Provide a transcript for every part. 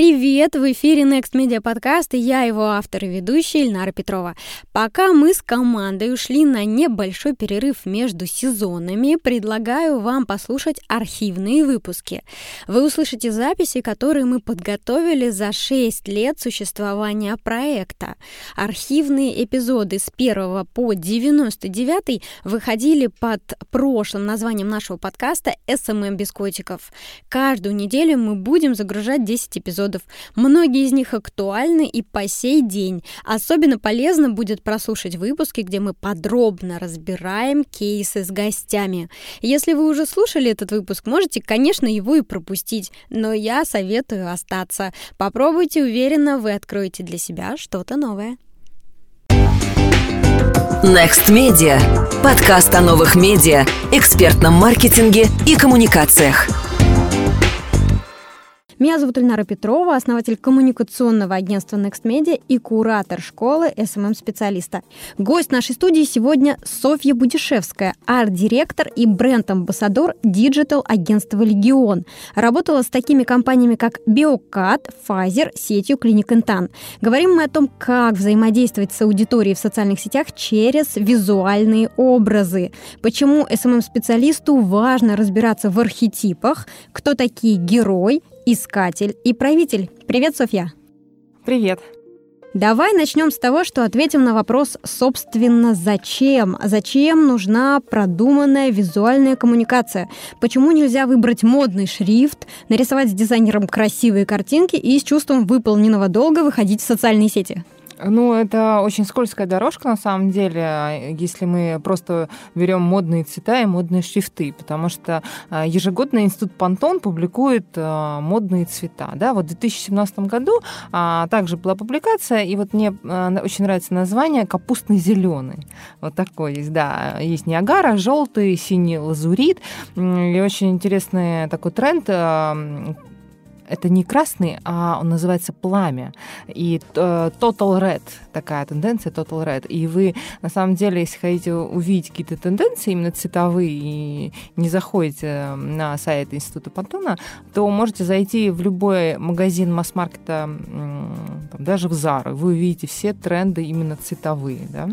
Привет! В эфире Next Media Podcast и я его автор и ведущая Ильнара Петрова. Пока мы с командой ушли на небольшой перерыв между сезонами, предлагаю вам послушать архивные выпуски. Вы услышите записи, которые мы подготовили за 6 лет существования проекта. Архивные эпизоды с 1 по 99 выходили под прошлым названием нашего подкаста «SMM без котиков». Каждую неделю мы будем загружать 10 эпизодов эпизодов. Многие из них актуальны и по сей день. Особенно полезно будет прослушать выпуски, где мы подробно разбираем кейсы с гостями. Если вы уже слушали этот выпуск, можете, конечно, его и пропустить, но я советую остаться. Попробуйте, уверенно, вы откроете для себя что-то новое. Next Media. Подкаст о новых медиа, экспертном маркетинге и коммуникациях. Меня зовут Ильнара Петрова, основатель коммуникационного агентства Next Media и куратор школы SMM-специалиста. Гость нашей студии сегодня Софья Будишевская, арт-директор и бренд-амбассадор диджитал-агентства «Легион». Работала с такими компаниями, как Biocad, Pfizer, сетью клиник Интан. Говорим мы о том, как взаимодействовать с аудиторией в социальных сетях через визуальные образы. Почему SMM-специалисту важно разбираться в архетипах, кто такие герой, искатель и правитель. Привет, Софья. Привет. Давай начнем с того, что ответим на вопрос, собственно, зачем? Зачем нужна продуманная визуальная коммуникация? Почему нельзя выбрать модный шрифт, нарисовать с дизайнером красивые картинки и с чувством выполненного долга выходить в социальные сети? Ну, это очень скользкая дорожка, на самом деле, если мы просто берем модные цвета и модные шрифты, потому что а, ежегодно Институт Пантон публикует а, модные цвета. Да? Вот в 2017 году а, также была публикация, и вот мне очень нравится название «Капустный зеленый». Вот такой есть, да. Есть Ниагара, желтый, синий лазурит. И очень интересный такой тренд это не красный, а он называется пламя. И э, Total Red, такая тенденция Total Red. И вы, на самом деле, если хотите увидеть какие-то тенденции именно цветовые и не заходите на сайт Института Пантона, то можете зайти в любой магазин масс-маркета, даже в Zara, вы увидите все тренды именно цветовые, да.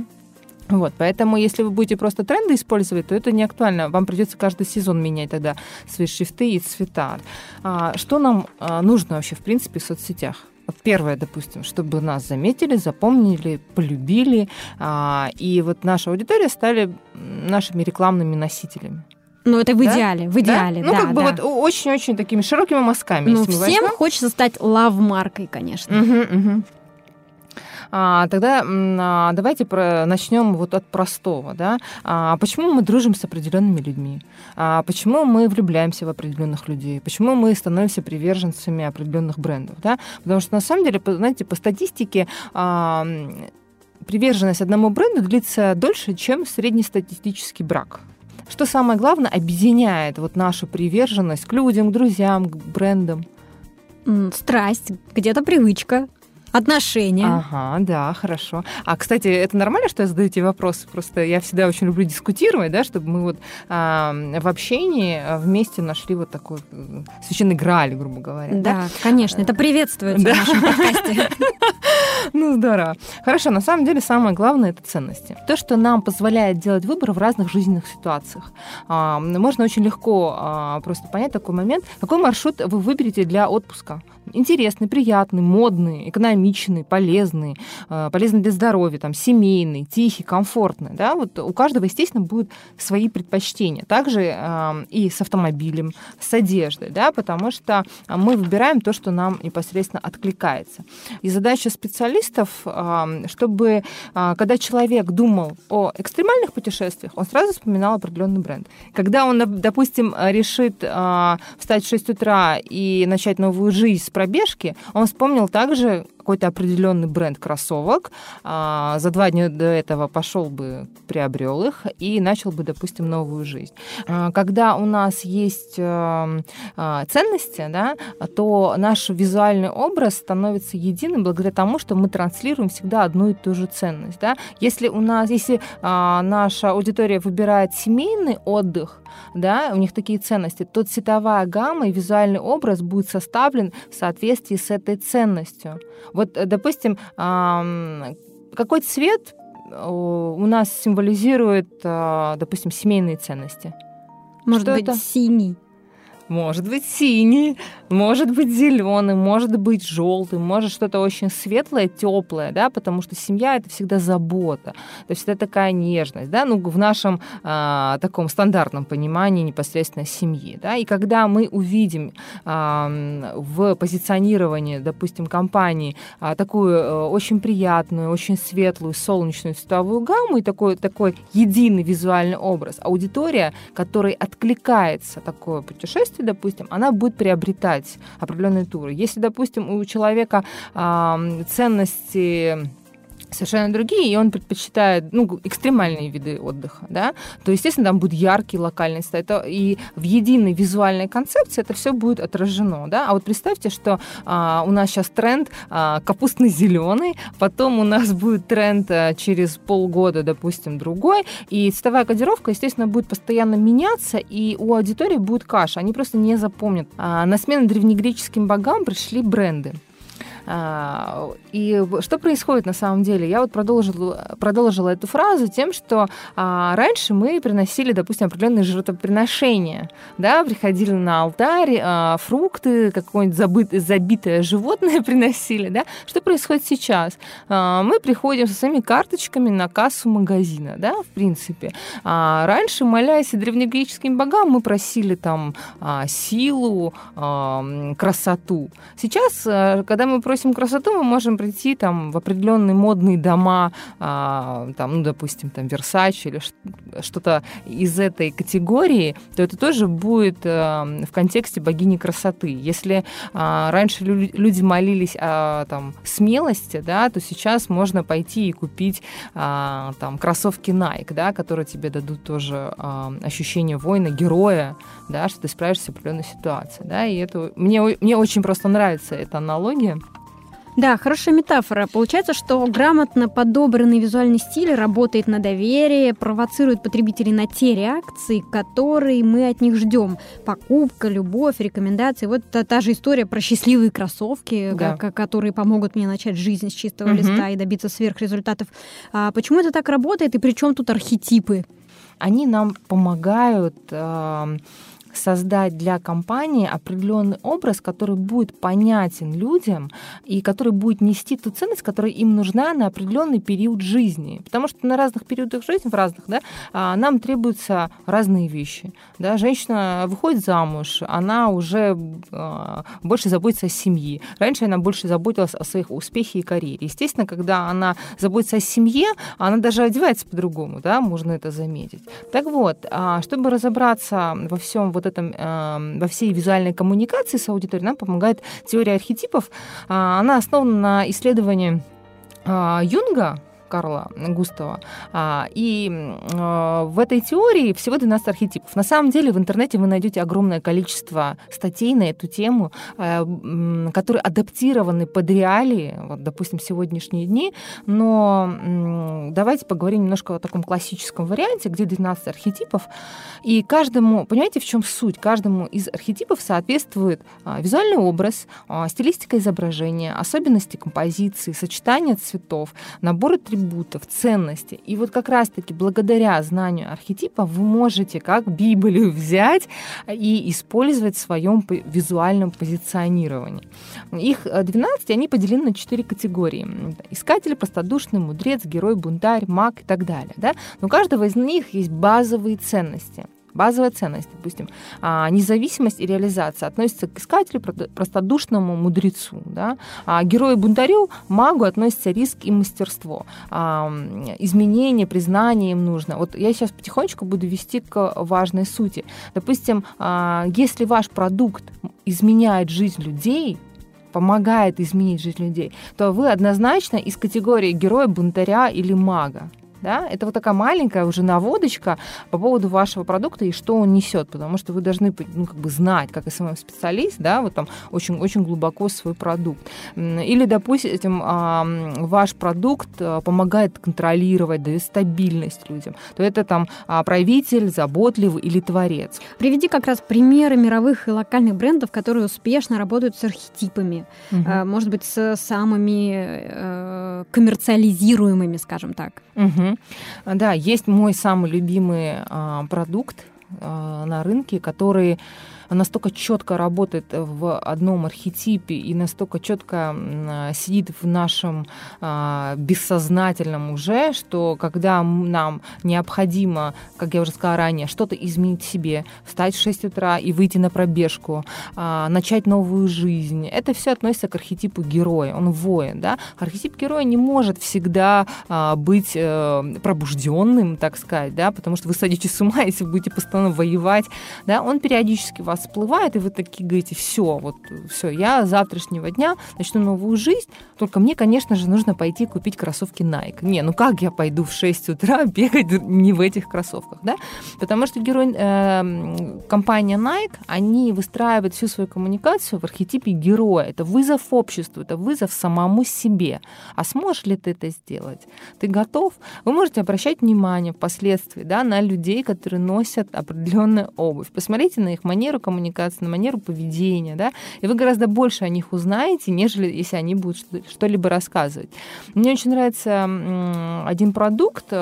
Вот, поэтому, если вы будете просто тренды использовать, то это не актуально. Вам придется каждый сезон менять тогда свои шрифты и цвета. А, что нам а, нужно вообще, в принципе, в соцсетях? Вот первое, допустим, чтобы нас заметили, запомнили, полюбили, а, и вот наша аудитория стали нашими рекламными носителями. Ну, это в да? идеале, в идеале, да? Ну, да, как бы вот очень-очень такими широкими мазками. Ну, всем возьмем. хочется стать лав-маркой, конечно. Угу, угу. А, тогда а, давайте про, начнем вот от простого. Да? А, почему мы дружим с определенными людьми? А, почему мы влюбляемся в определенных людей? Почему мы становимся приверженцами определенных брендов? Да? Потому что на самом деле, знаете, по статистике а, приверженность одному бренду длится дольше, чем среднестатистический брак. Что самое главное, объединяет вот нашу приверженность к людям, к друзьям, к брендам? Страсть, где-то привычка, отношения. Ага, да, хорошо. А, кстати, это нормально, что я задаю тебе вопросы? Просто я всегда очень люблю дискутировать, да, чтобы мы вот а, в общении вместе нашли вот такой священный грааль, грубо говоря. Да, да? конечно, это приветствуется да. в нашем подкасте. Ну, здорово. Хорошо, на самом деле самое главное – это ценности. То, что нам позволяет делать выбор в разных жизненных ситуациях. А, можно очень легко а, просто понять такой момент, какой маршрут вы выберете для отпуска интересный, приятный, модный, экономичный, полезный, э, полезный для здоровья, там, семейный, тихий, комфортный. Да? Вот у каждого, естественно, будут свои предпочтения. Также и с автомобилем, с одеждой, да? потому что мы выбираем то, что нам непосредственно откликается. И задача специалистов, э, чтобы э, когда человек думал о экстремальных путешествиях, он сразу вспоминал определенный бренд. Когда он, допустим, решит э, встать в 6 утра и начать новую жизнь с пробежки, он вспомнил также какой-то определенный бренд кроссовок, а, за два дня до этого пошел бы, приобрел их и начал бы, допустим, новую жизнь. А, когда у нас есть э, а, ценности, да, то наш визуальный образ становится единым благодаря тому, что мы транслируем всегда одну и ту же ценность. Да? Если у нас, если наша аудитория выбирает семейный отдых, да, у них такие ценности, то цветовая гамма и визуальный образ будет составлен в соответствии с этой ценностью. Вот, э, допустим, какой цвет э, у нас символизирует, э, допустим, семейные ценности? Может Что быть, это? синий. Может быть синий, может быть зеленый, может быть желтый, может что-то очень светлое, теплое, да, потому что семья это всегда забота, то есть это такая нежность, да, ну в нашем а, таком стандартном понимании непосредственно семьи, да, и когда мы увидим а, в позиционировании, допустим, компании а, такую а, очень приятную, очень светлую, солнечную цветовую гамму и такой такой единый визуальный образ, аудитория, которой откликается такое путешествие путешествий, допустим, она будет приобретать определенные туры. Если, допустим, у человека э, ценности совершенно другие, и он предпочитает ну, экстремальные виды отдыха, да, то, естественно, там будет яркий локальный стиль. Это, и в единой визуальной концепции это все будет отражено, да. А вот представьте, что а, у нас сейчас тренд а, капустный зеленый, потом у нас будет тренд а, через полгода, допустим, другой, и цветовая кодировка, естественно, будет постоянно меняться, и у аудитории будет каша, они просто не запомнят. А, на смену древнегреческим богам пришли бренды. А, и что происходит на самом деле? Я вот продолжила, продолжила эту фразу тем, что а, раньше мы приносили, допустим, определенные жертвоприношения, да, приходили на алтарь, а, фрукты, какое-нибудь забыт, забитое животное приносили, да. Что происходит сейчас? Мы приходим со своими карточками на кассу магазина, да, в принципе. Раньше, молясь древнегреческим богам, мы просили там силу, красоту. Сейчас, когда мы просим просим красоту, мы можем прийти там в определенные модные дома, а, там, ну, допустим, там Versace или что-то из этой категории, то это тоже будет а, в контексте богини красоты. Если а, раньше лю- люди молились о там, смелости, да, то сейчас можно пойти и купить а, там кроссовки Nike, да, которые тебе дадут тоже а, ощущение воина, героя, да, что ты справишься с определенной ситуацией. Да, и это мне, мне очень просто нравится эта аналогия. Да, хорошая метафора. Получается, что грамотно подобранный визуальный стиль работает на доверие, провоцирует потребителей на те реакции, которые мы от них ждем. Покупка, любовь, рекомендации. Вот та, та же история про счастливые кроссовки, да. которые помогут мне начать жизнь с чистого угу. листа и добиться сверхрезультатов. А почему это так работает и при чем тут архетипы? Они нам помогают э, создать для компании определенный образ, который будет понятен людям и который будет нести ту ценность, которая им нужна на определенный период жизни. Потому что на разных периодах жизни, в разных, да, а, нам требуются разные вещи. Да. Женщина выходит замуж, она уже а, больше заботится о семье. Раньше она больше заботилась о своих успехах и карьере. Естественно, когда она заботится о семье, она даже одевается по-другому, да, можно это заметить. Так вот, а, чтобы разобраться во всем вот этом, э, во всей визуальной коммуникации с аудиторией нам помогает теория архетипов. А, она основана на исследовании а, Юнга, Карла Густава. А, и а, в этой теории всего 12 архетипов. На самом деле в интернете вы найдете огромное количество статей на эту тему, а, которые адаптированы под реалии, вот, допустим, сегодняшние дни. Но давайте поговорим немножко о таком классическом варианте, где 12 архетипов. И каждому, понимаете, в чем суть? Каждому из архетипов соответствует визуальный образ, стилистика изображения, особенности композиции, сочетание цветов, набор атрибутов, ценностей. И вот как раз-таки благодаря знанию архетипа вы можете как Библию взять и использовать в своем визуальном позиционировании. Их 12, они поделены на 4 категории. Искатель, простодушный, мудрец, герой, бунтарь, маг и так далее. Да? Но у каждого из них есть базовые ценности – Базовая ценность, допустим, а, независимость и реализация относится к искателю, простодушному мудрецу. Да? А герою-бунтарю, магу относится риск и мастерство. А, изменение, признание им нужно. Вот я сейчас потихонечку буду вести к важной сути. Допустим, если ваш продукт изменяет жизнь людей, помогает изменить жизнь людей, то вы однозначно из категории героя, бунтаря или мага. Да? Это вот такая маленькая уже наводочка по поводу вашего продукта и что он несет, потому что вы должны ну, как бы знать, как SMM-специалист, да, вот там очень, очень глубоко свой продукт. Или, допустим, ваш продукт а, помогает контролировать, дает стабильность людям, то это там а, правитель, заботливый или творец. Приведи как раз примеры мировых и локальных брендов, которые успешно работают с архетипами, угу. может быть, с самыми э, коммерциализируемыми, скажем так. Угу. Да, есть мой самый любимый а, продукт а, на рынке, который настолько четко работает в одном архетипе и настолько четко сидит в нашем а, бессознательном уже, что когда нам необходимо, как я уже сказала ранее, что-то изменить себе, встать в 6 утра и выйти на пробежку, а, начать новую жизнь, это все относится к архетипу героя, он воин, да. Архетип героя не может всегда а, быть э, пробужденным, так сказать, да, потому что вы садитесь с ума, если будете постоянно воевать, да, он периодически вас всплывает, и вы такие говорите, все, вот все, я с завтрашнего дня начну новую жизнь, только мне, конечно же, нужно пойти купить кроссовки Nike. Не, ну как я пойду в 6 утра бегать не в этих кроссовках, да? Потому что герой, э, компания Nike, они выстраивают всю свою коммуникацию в архетипе героя. Это вызов обществу, это вызов самому себе. А сможешь ли ты это сделать? Ты готов? Вы можете обращать внимание впоследствии да, на людей, которые носят определенную обувь. Посмотрите на их манеру коммуникации, на манеру поведения, да, и вы гораздо больше о них узнаете, нежели если они будут что-либо рассказывать. Мне очень нравится один продукт,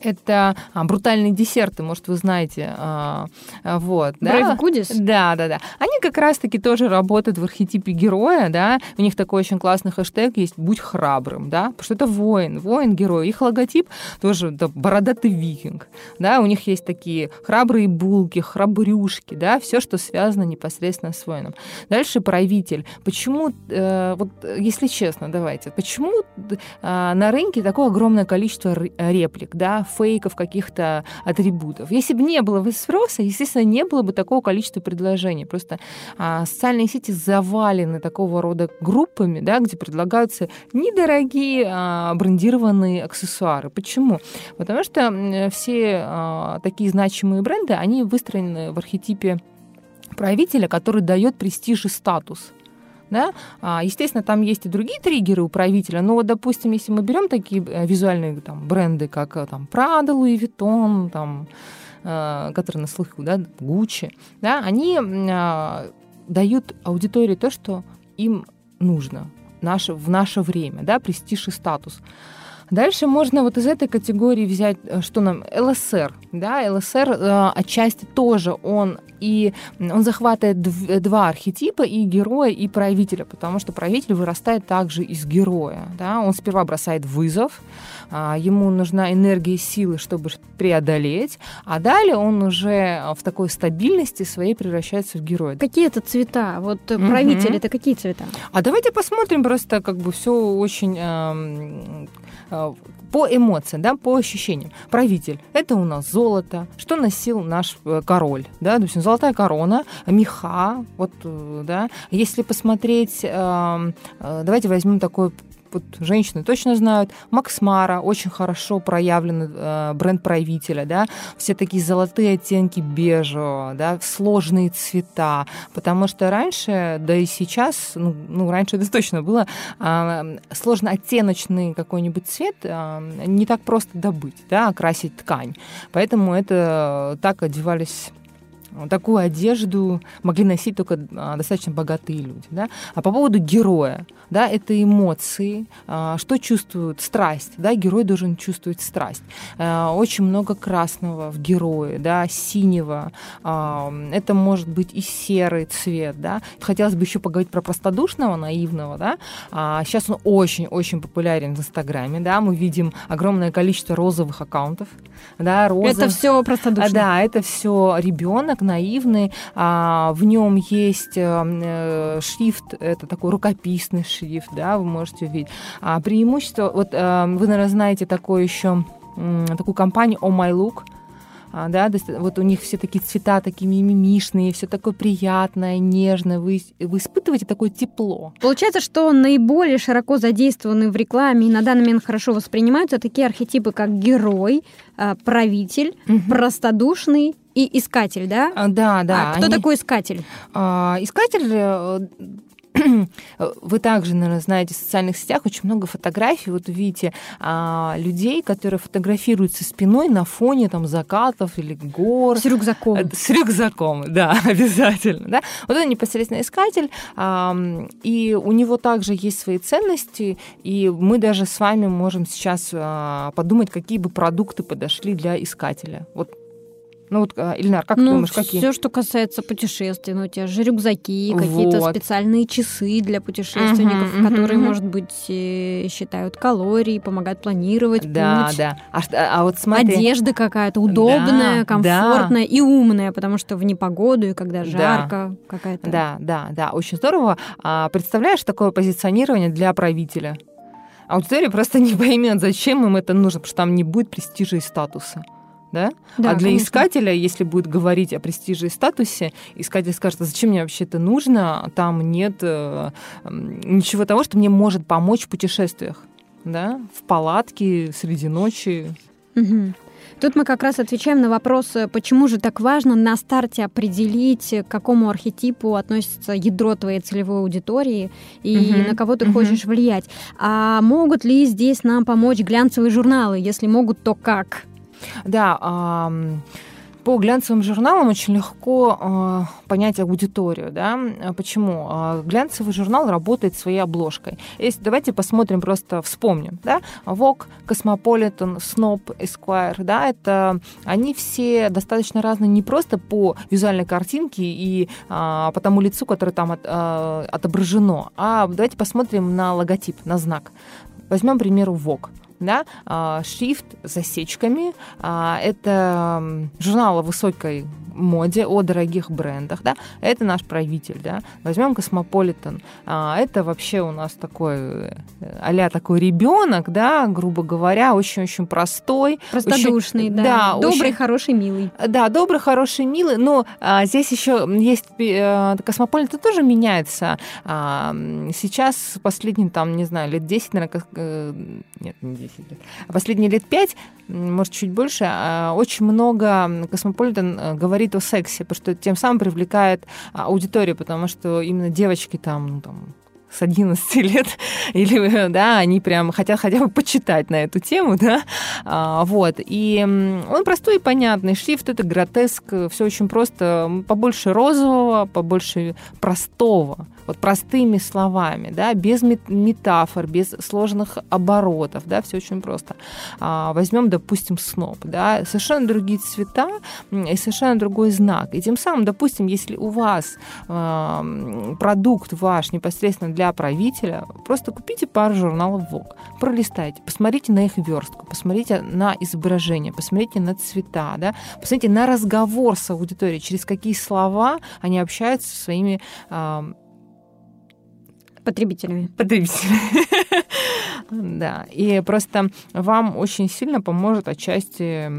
это а, брутальные десерты, может, вы знаете. А, вот, да? Goodies? Да, да, да. Они как раз-таки тоже работают в архетипе героя, да. У них такой очень классный хэштег есть «Будь храбрым», да, потому что это воин, воин-герой. Их логотип тоже да, бородатый викинг, да. У них есть такие храбрые булки, храбрюшки, да, все, что связано непосредственно с воином. Дальше правитель. Почему, э, вот если честно, давайте, почему э, на рынке такое огромное количество реплик, да, фейков, каких-то атрибутов. Если бы не было спроса, естественно, не было бы такого количества предложений. Просто а, социальные сети завалены такого рода группами, да, где предлагаются недорогие а, брендированные аксессуары. Почему? Потому что все а, такие значимые бренды, они выстроены в архетипе правителя, который дает престиж и статус. Да? А, естественно, там есть и другие триггеры у правителя, но вот, допустим, если мы берем такие э, визуальные там, бренды, как э, там, Prada, Louis Vuitton, там, э, которые на слуху, да, Gucci, да, они а, дают аудитории то, что им нужно наше, в наше время, да, престиж и статус. Дальше можно вот из этой категории взять, что нам, ЛСР, да, ЛСР э, отчасти тоже он и он захватывает два архетипа, и героя, и правителя, потому что правитель вырастает также из героя. Да? Он сперва бросает вызов, а, ему нужна энергия и силы, чтобы преодолеть, а далее он уже в такой стабильности своей превращается в героя. Какие это цвета? Вот mm-hmm. правитель это какие цвета? А давайте посмотрим просто как бы все очень э, э, по эмоциям, да, по ощущениям. Правитель – это у нас золото. Что носил наш э, король? Да? То есть золотая корона, меха. Вот, э, да. Если посмотреть, эм, э, давайте возьмем такой вот женщины точно знают, Макс Мара, очень хорошо проявленный э, бренд правителя, да, все такие золотые оттенки бежевого, да, сложные цвета, потому что раньше, да и сейчас, ну, ну раньше это точно было, э, сложно оттеночный какой-нибудь цвет э, не так просто добыть, да, окрасить ткань, поэтому это так одевались такую одежду могли носить только а, достаточно богатые люди. Да? А по поводу героя, да, это эмоции, а, что чувствуют, страсть, да, герой должен чувствовать страсть. А, очень много красного в герое, да, синего, это может быть и серый цвет, да. Хотелось бы еще поговорить про простодушного, наивного, да. Сейчас он очень-очень популярен в Инстаграме, да, мы видим огромное количество розовых аккаунтов, да, розы. Это все простодушно. Да, это все ребенок, наивный, а, в нем есть э, э, шрифт, это такой рукописный шрифт, да, вы можете увидеть. А преимущество, вот э, вы, наверное, знаете такое еще такую компанию Oh My Look, а, да, вот у них все такие цвета такие мимимишные, все такое приятное, нежное, вы, вы испытываете такое тепло. Получается, что наиболее широко задействованы в рекламе и на данный момент хорошо воспринимаются такие архетипы, как герой, а, правитель, угу. простодушный и искатель, да? А, да, да. А кто они... такой искатель? А, искатель э, вы также, наверное, знаете, в социальных сетях очень много фотографий. Вот видите а, людей, которые фотографируются спиной на фоне там закатов или гор. С рюкзаком. Э, с рюкзаком, да, обязательно. Да? Вот это непосредственно искатель, а, и у него также есть свои ценности, и мы даже с вами можем сейчас а, подумать, какие бы продукты подошли для искателя. Вот ну вот, а, Ильнар, как ну, ты думаешь, какие? Все, что касается путешествий, ну у тебя же рюкзаки, вот. какие-то специальные часы для путешественников, uh-huh, которые, uh-huh. может быть, считают калории, помогают планировать да, путь. Да, да. А, а вот смотри. Одежда какая-то удобная, да, комфортная да. и умная, потому что в непогоду и когда жарко да. какая-то. Да, да, да, очень здорово. А, представляешь такое позиционирование для правителя? Аудитория просто не поймет, зачем им это нужно, потому что там не будет престижа и статуса да? да а для конечно. искателя, если будет говорить о престиже и статусе, искатель скажет, а зачем мне вообще это нужно? Там нет э, ничего того, что мне может помочь в путешествиях, да? В палатке среди ночи. Угу. Тут мы как раз отвечаем на вопрос, э, почему же так важно на старте определить, к какому архетипу относится ядро твоей целевой аудитории и угу. на кого ты угу. хочешь влиять. А могут ли здесь нам помочь глянцевые журналы? Если могут, то как? Да, по глянцевым журналам очень легко э, понять аудиторию. Да? Почему? Э, глянцевый журнал работает своей обложкой. Если, давайте посмотрим, просто вспомним. Да? Vogue, Cosmopolitan, Snob, Esquire. Да? Это, они все достаточно разные не просто по визуальной картинке и э, по тому лицу, которое там от, э, отображено, а давайте посмотрим на логотип, на знак. Возьмем, к примеру, Vogue да, а, шрифт с засечками. А, это журнал о высокой моде, о дорогих брендах, да, это наш правитель, да. Возьмем Космополитен, а, это вообще у нас такой а такой ребенок, да, грубо говоря, очень-очень простой. Простодушный, очень, да. да. Добрый, очень, хороший, милый. Да, добрый, хороший, милый, но а, здесь еще есть а, Космополитен тоже меняется. А, сейчас последние, там, не знаю, лет 10, наверное, э, нет, не 10 лет, а последние лет 5, может, чуть больше, а, очень много Космополитен говорит говорит о сексе, потому что тем самым привлекает аудиторию, потому что именно девочки там, ну, там с 11 лет, или, да, они прям хотят хотя бы почитать на эту тему, да, а, вот, и он простой и понятный, шрифт это гротеск, все очень просто, побольше розового, побольше простого, вот простыми словами, да, без метафор, без сложных оборотов, да, все очень просто. А, возьмем, допустим, сноп, да, совершенно другие цвета и совершенно другой знак. И тем самым, допустим, если у вас э, продукт ваш непосредственно для правителя, просто купите пару журналов Vogue, пролистайте, посмотрите на их верстку, посмотрите на изображение, посмотрите на цвета, да, посмотрите на разговор с аудиторией, через какие слова они общаются со своими э, Потребителями. Потребителями. Да, и просто вам очень сильно поможет отчасти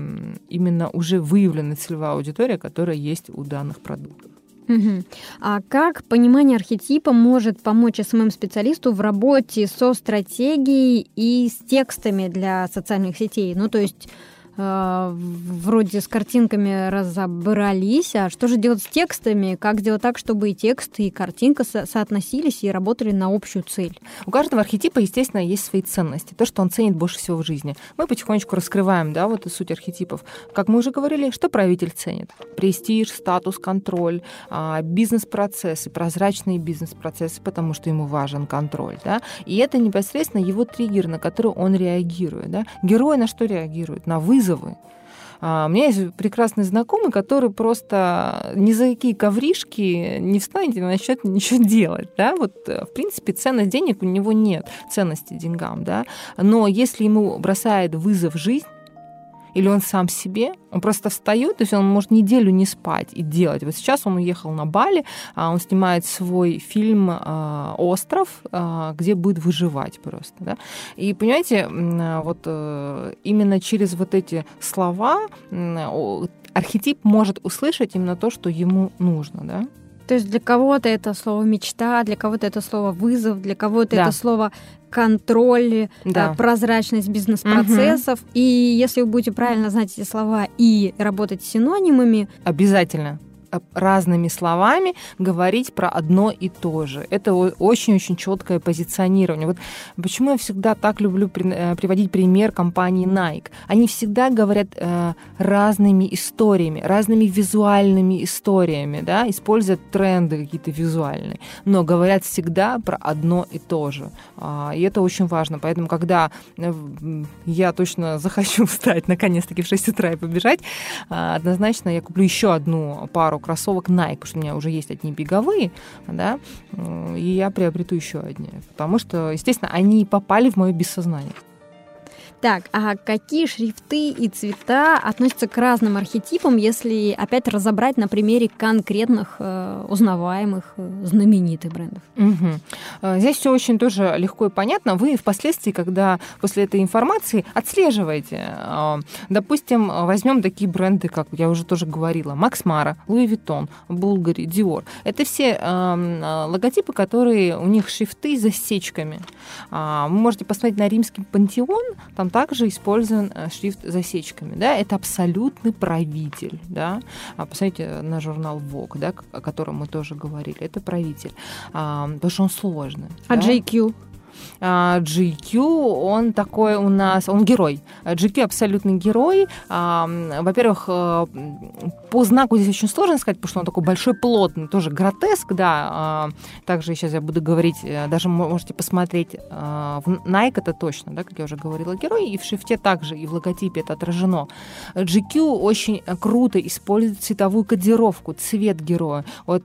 именно уже выявленная целевая аудитория, которая есть у данных продуктов. Угу. А как понимание архетипа может помочь СММ-специалисту в работе со стратегией и с текстами для социальных сетей? Ну, то есть вроде с картинками разобрались, а что же делать с текстами? Как сделать так, чтобы и текст, и картинка со- соотносились и работали на общую цель? У каждого архетипа, естественно, есть свои ценности, то, что он ценит больше всего в жизни. Мы потихонечку раскрываем, да, вот суть архетипов. Как мы уже говорили, что правитель ценит? Престиж, статус, контроль, а, бизнес-процессы, прозрачные бизнес-процессы, потому что ему важен контроль, да, и это непосредственно его триггер, на который он реагирует, да. Герой на что реагирует? На вызов вызовы. А, у меня есть прекрасный знакомый, который просто ни за какие ковришки не встанет и начнет ничего делать. Да? Вот, э, в принципе, ценность денег у него нет, ценности деньгам. Да? Но если ему бросает вызов жизнь, или он сам себе, он просто встает, то есть он может неделю не спать и делать. Вот сейчас он уехал на Бали, а, он снимает свой фильм а, «Остров», а, где будет выживать просто. Да? И понимаете, вот э, именно через вот эти слова архетип может услышать именно то, что ему нужно. Да? То есть для кого-то это слово мечта, для кого-то это слово вызов, для кого-то да. это слово контроль, да. Э, прозрачность бизнес-процессов. Угу. И если вы будете правильно знать эти слова и работать с синонимами... Обязательно разными словами говорить про одно и то же. Это очень-очень четкое позиционирование. Вот почему я всегда так люблю э, приводить пример компании Nike. Они всегда говорят э, разными историями, разными визуальными историями, да, используют тренды какие-то визуальные, но говорят всегда про одно и то же. А, и это очень важно. Поэтому, когда э, я точно захочу встать наконец-таки в 6 утра и побежать, а, однозначно я куплю еще одну пару кроссовок Nike, потому что у меня уже есть одни беговые, да, и я приобрету еще одни, потому что, естественно, они попали в мое бессознание. Так, а какие шрифты и цвета относятся к разным архетипам, если опять разобрать на примере конкретных э, узнаваемых э, знаменитых брендов? Угу. Здесь все очень тоже легко и понятно. Вы впоследствии, когда после этой информации отслеживаете, э, допустим, возьмем такие бренды, как я уже тоже говорила, Max Mara, Louis Vuitton, Bvlgari, Dior. Это все э, логотипы, которые у них шрифты с засечками. Вы можете посмотреть на римский пантеон, там также использован э, шрифт засечками. Да? Это абсолютный правитель. Да? А, посмотрите на журнал Vogue, да, о котором мы тоже говорили. Это правитель. А, потому что он сложный. А да? JQ? GQ, он такой у нас, он герой. GQ абсолютный герой. Во-первых, э, по знаку здесь очень сложно сказать, потому что он такой большой, плотный, тоже гротеск, да. А, также сейчас я буду говорить, э, даже можете посмотреть э, Nike это точно, да, как я уже говорила, герой, и в шрифте также, и в логотипе это отражено. GQ очень круто использует цветовую кодировку, цвет героя. Вот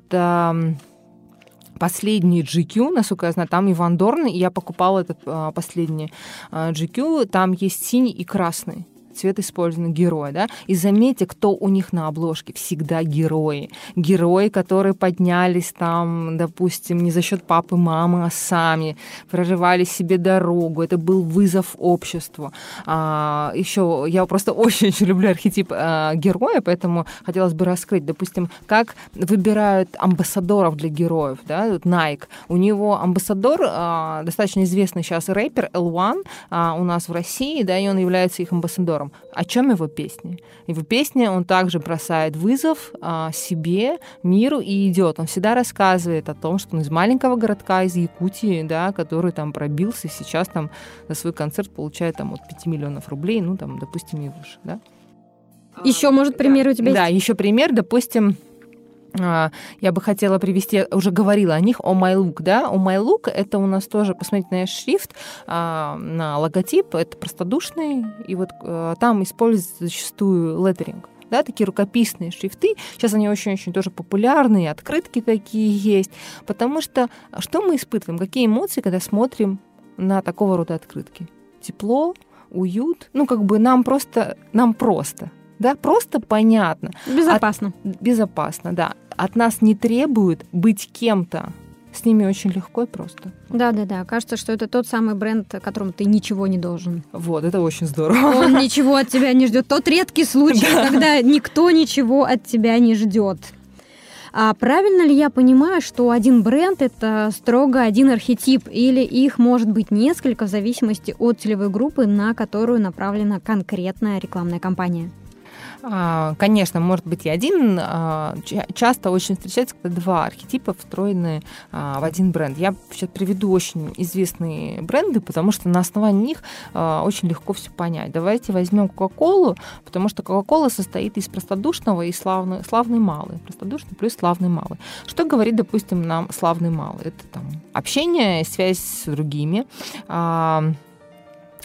последний GQ, насколько я знаю, там Иван Дорн, и я покупала этот а, последний а, GQ, там есть синий и красный цвет использован герой, да, и заметьте, кто у них на обложке, всегда герои. Герои, которые поднялись там, допустим, не за счет папы, мамы, а сами, проживали себе дорогу, это был вызов обществу. А, еще я просто очень-очень люблю архетип а, героя, поэтому хотелось бы раскрыть, допустим, как выбирают амбассадоров для героев, да, вот Nike. У него амбассадор, а, достаточно известный сейчас рэпер L1 а, у нас в России, да, и он является их амбассадором. О чем его песни? Его песни он также бросает вызов а, себе, миру и идет. Он всегда рассказывает о том, что он из маленького городка, из Якутии, да, который там пробился, сейчас там за свой концерт получает там от 5 миллионов рублей, ну там, допустим, и выше, да. Еще, может, пример у тебя Да, еще пример, допустим, я бы хотела привести, уже говорила о них, о MyLook, да, о MyLook, это у нас тоже, посмотрите на шрифт, а, на логотип, это простодушный, и вот а, там используется зачастую леттеринг да, такие рукописные шрифты. Сейчас они очень-очень тоже популярные, открытки такие есть. Потому что что мы испытываем? Какие эмоции, когда смотрим на такого рода открытки? Тепло, уют. Ну, как бы нам просто, нам просто да, просто понятно. Безопасно. От, безопасно, да. От нас не требуют быть кем-то. С ними очень легко и просто. Да, да, да. Кажется, что это тот самый бренд, которому ты ничего не должен. Вот, это очень здорово. Он ничего от тебя не ждет. Тот редкий случай, да. когда никто ничего от тебя не ждет. А правильно ли я понимаю, что один бренд это строго один архетип, или их может быть несколько в зависимости от целевой группы, на которую направлена конкретная рекламная кампания? А, конечно, может быть и один. А, часто очень встречается, когда два архетипа встроены а, в один бренд. Я сейчас приведу очень известные бренды, потому что на основании них очень легко все понять. Давайте возьмем Кока-Колу, потому что Кока-Кола состоит из простодушного и славный, славный малый. Простодушный плюс славный малый. Что говорит, допустим, нам славный малый? Это там общение, связь с другими,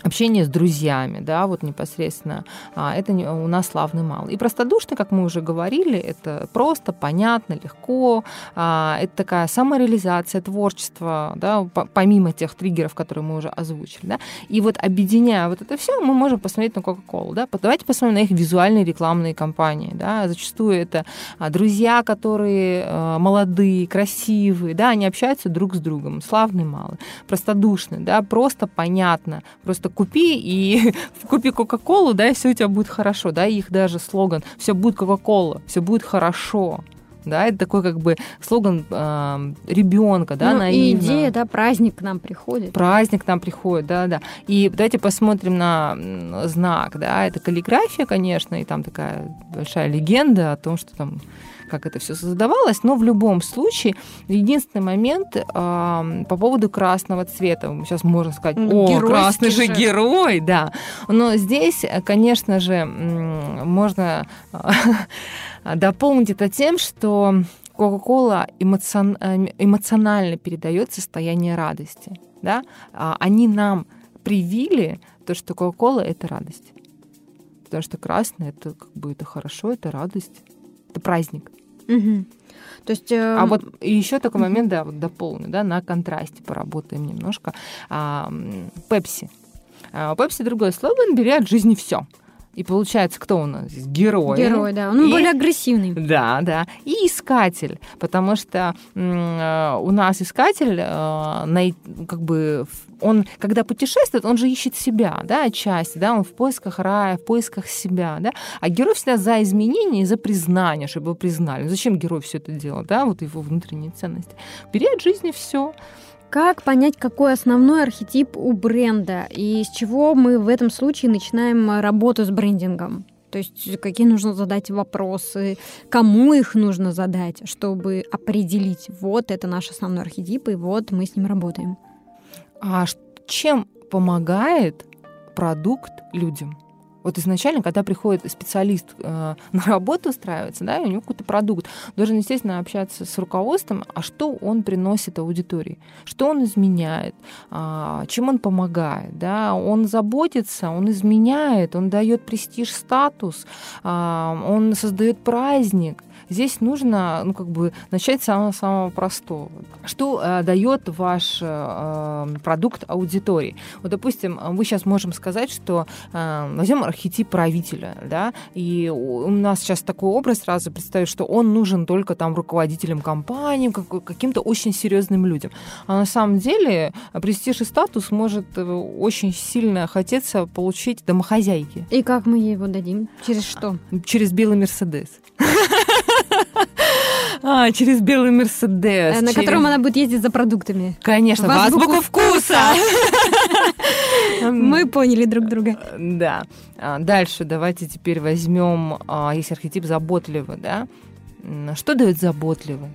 общение с друзьями, да, вот непосредственно, а, это у нас славный мал. И простодушный, как мы уже говорили, это просто, понятно, легко, а, это такая самореализация, творчество, да, помимо тех триггеров, которые мы уже озвучили, да, и вот объединяя вот это все, мы можем посмотреть на Coca-Cola, да, давайте посмотрим на их визуальные рекламные кампании, да, зачастую это а, друзья, которые молодые, красивые, да, они общаются друг с другом, славный малый, простодушный, да, просто понятно, просто купи и купи Кока-Колу, да, и все у тебя будет хорошо, да, их даже слоган «все будет Кока-Кола», «все будет хорошо», да, это такой как бы слоган э, ребенка, да, ну, наивно. И идея, да, праздник к нам приходит. Праздник к нам приходит, да, да. И давайте посмотрим на знак, да, это каллиграфия, конечно, и там такая большая легенда о том, что там как это все создавалось, но в любом случае единственный момент э, по поводу красного цвета. Сейчас можно сказать, о, Геройский красный же герой, да. Но здесь, конечно же, можно дополнить это тем, что Кока-кола эмоцион... Э, эмоционально передает состояние радости. Да? А они нам привили то, что Кока-кола это радость. Потому что красное это как бы это хорошо, это радость, это праздник. Угу. То есть, э... А вот еще такой момент, да, вот дополню, да, на контрасте поработаем немножко. Пепси. А, Пепси другой слоган «Бери от жизни все». И получается, кто у нас здесь? Герой. Герой, да. Он и, более агрессивный. Да, да. И искатель. Потому что э, у нас искатель, э, как бы, он, когда путешествует, он же ищет себя, да, отчасти, да, он в поисках рая, в поисках себя, да. А герой всегда за изменение и за признание, чтобы его признали. Зачем герой все это делает, да, вот его внутренние ценности. Бери от жизни все. Как понять, какой основной архетип у бренда и с чего мы в этом случае начинаем работу с брендингом? То есть какие нужно задать вопросы, кому их нужно задать, чтобы определить, вот это наш основной архетип, и вот мы с ним работаем. А чем помогает продукт людям? Вот изначально, когда приходит специалист э, на работу устраивается, да, и у него какой-то продукт, должен, естественно, общаться с руководством, а что он приносит аудитории, что он изменяет, э, чем он помогает, да, он заботится, он изменяет, он дает престиж, статус, э, он создает праздник, Здесь нужно, ну, как бы начать с самого-самого простого. Что э, дает ваш э, э, продукт аудитории? Вот, допустим, мы сейчас можем сказать, что э, возьмем архетип правителя, да, и у нас сейчас такой образ сразу представить, что он нужен только там руководителям компании, как, каким-то очень серьезным людям. А на самом деле престиж и статус может э, очень сильно хотеться получить домохозяйки. И как мы его дадим? Через что? Через белый Мерседес. А, через белый Мерседес. На через... котором она будет ездить за продуктами. Конечно, в азбуку вкуса. Мы поняли друг друга. Да. А, дальше давайте теперь возьмем, а, есть архетип заботливый, да? Что дает заботливый?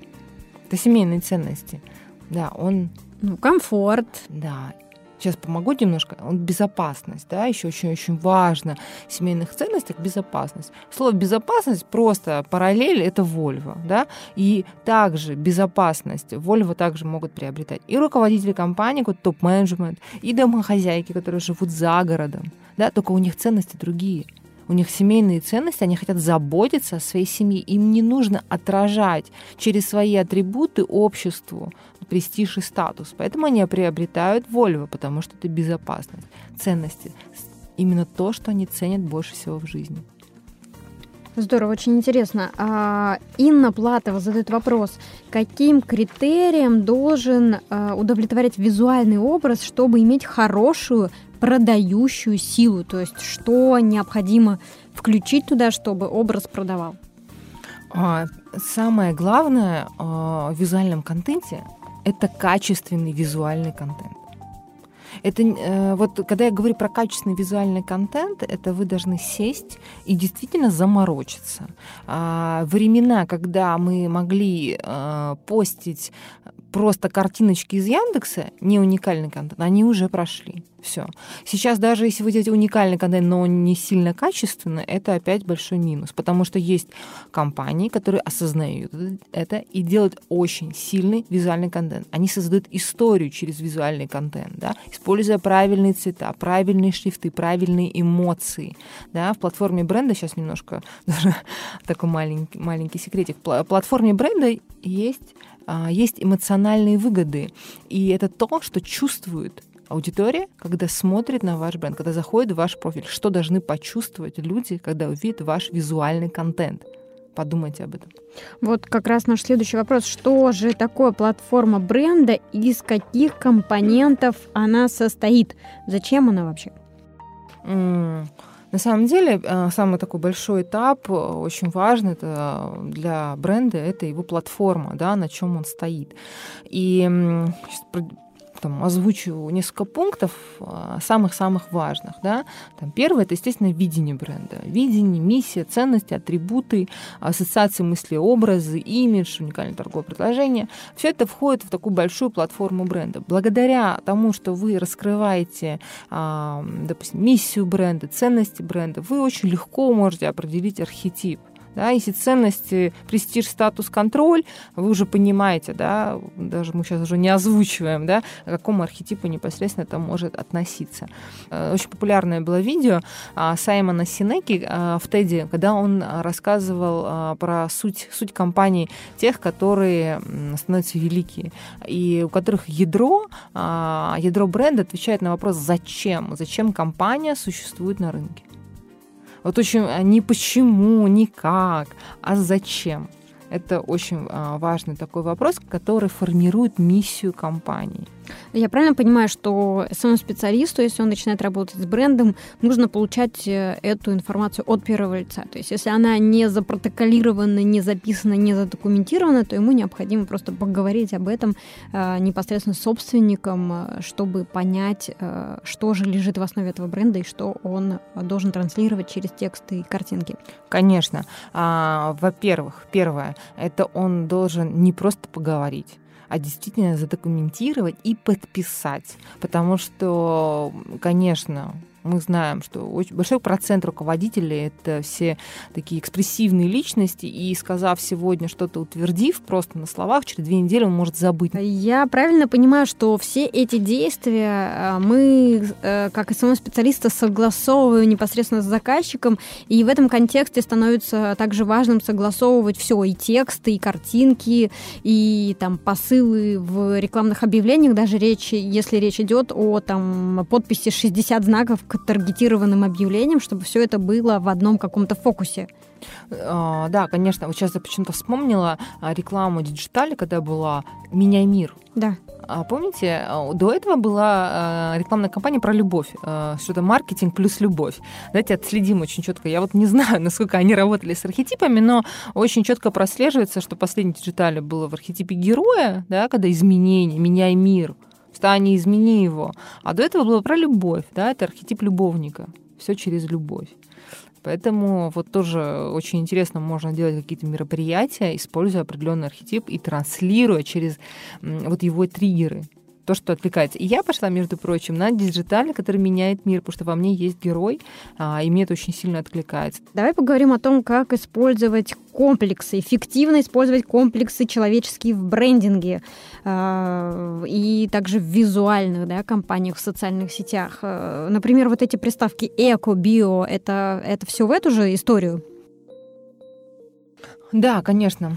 Это семейные ценности. Да, он... Ну, комфорт. Да, Сейчас помогу немножко. Безопасность, да, еще очень-очень важно в семейных ценностях безопасность. Слово безопасность просто параллель это Volvo, да, и также безопасность Volvo также могут приобретать и руководители компании, вот топ-менеджмент, и домохозяйки, которые живут за городом, да, только у них ценности другие у них семейные ценности, они хотят заботиться о своей семье. Им не нужно отражать через свои атрибуты обществу престиж и статус. Поэтому они приобретают Volvo, потому что это безопасность, ценности. Именно то, что они ценят больше всего в жизни. Здорово, очень интересно. А, Инна Платова задает вопрос, каким критериям должен а, удовлетворять визуальный образ, чтобы иметь хорошую продающую силу? То есть что необходимо включить туда, чтобы образ продавал? А, самое главное в визуальном контенте это качественный визуальный контент. Это э, вот когда я говорю про качественный визуальный контент, это вы должны сесть и действительно заморочиться. А, времена, когда мы могли э, постить просто картиночки из Яндекса, не уникальный контент, они уже прошли. Все. Сейчас даже если вы делаете уникальный контент, но он не сильно качественный, это опять большой минус, потому что есть компании, которые осознают это и делают очень сильный визуальный контент. Они создают историю через визуальный контент, да, используя правильные цвета, правильные шрифты, правильные эмоции. Да. В платформе бренда, сейчас немножко даже такой маленький, маленький секретик, в платформе бренда есть есть эмоциональные выгоды. И это то, что чувствует аудитория, когда смотрит на ваш бренд, когда заходит в ваш профиль. Что должны почувствовать люди, когда увидят ваш визуальный контент? Подумайте об этом. Вот как раз наш следующий вопрос. Что же такое платформа бренда и из каких компонентов она состоит? Зачем она вообще? Mm. На самом деле, э, самый такой большой этап, э, очень важный это для бренда, это его платформа, да, на чем он стоит. И там, озвучу несколько пунктов а, самых-самых важных. Да? Там, первое – это, естественно, видение бренда. Видение, миссия, ценности, атрибуты, ассоциации мысли, образы, имидж, уникальное торговое предложение. Все это входит в такую большую платформу бренда. Благодаря тому, что вы раскрываете, а, допустим, миссию бренда, ценности бренда, вы очень легко можете определить архетип – да, если ценности, престиж, статус, контроль, вы уже понимаете, да, даже мы сейчас уже не озвучиваем, да, к какому архетипу непосредственно это может относиться. Э, очень популярное было видео а, Саймона Синеки а, в Теди, когда он рассказывал а, про суть, суть компаний тех, которые становятся великие, и у которых ядро, ядро бренда отвечает на вопрос «Зачем?», зачем компания существует на рынке. Вот очень а, не почему, не как, а зачем. Это очень а, важный такой вопрос, который формирует миссию компании. Я правильно понимаю, что самому специалисту, если он начинает работать с брендом, нужно получать э, эту информацию от первого лица. То есть если она не запротоколирована, не записана, не задокументирована, то ему необходимо просто поговорить об этом э, непосредственно с собственником, э, чтобы понять, э, что же лежит в основе этого бренда и что он должен транслировать через тексты и картинки. Конечно. А, во-первых, первое, это он должен не просто поговорить, а действительно задокументировать и подписать. Потому что, конечно, мы знаем, что очень большой процент руководителей это все такие экспрессивные личности, и сказав сегодня что-то утвердив просто на словах, через две недели он может забыть. Я правильно понимаю, что все эти действия э, мы, э, как СММ-специалисты, согласовываем непосредственно с заказчиком, и в этом контексте становится также важным согласовывать все, и тексты, и картинки, и там посылы в рекламных объявлениях, даже речь, если речь идет о там подписи 60 знаков к таргетированным объявлениям, чтобы все это было в одном каком-то фокусе. А, да, конечно. Вот сейчас я почему-то вспомнила а, рекламу Digitale, когда была «Меняй мир». Да. А помните, до этого была рекламная кампания про любовь, что-то маркетинг плюс любовь. Давайте отследим очень четко. Я вот не знаю, насколько они работали с архетипами, но очень четко прослеживается, что последний Digitale было в архетипе героя, да, когда изменение, меняй мир – встань и измени его. А до этого было про любовь, да, это архетип любовника. Все через любовь. Поэтому вот тоже очень интересно можно делать какие-то мероприятия, используя определенный архетип и транслируя через вот его триггеры то, что откликается. И я пошла, между прочим, на Digitale, который меняет мир, потому что во мне есть герой, а, и мне это очень сильно откликается. Давай поговорим о том, как использовать комплексы, эффективно использовать комплексы человеческие в брендинге э, и также в визуальных да, компаниях, в социальных сетях. Э, например, вот эти приставки эко, био, это, это все в эту же историю? Да, конечно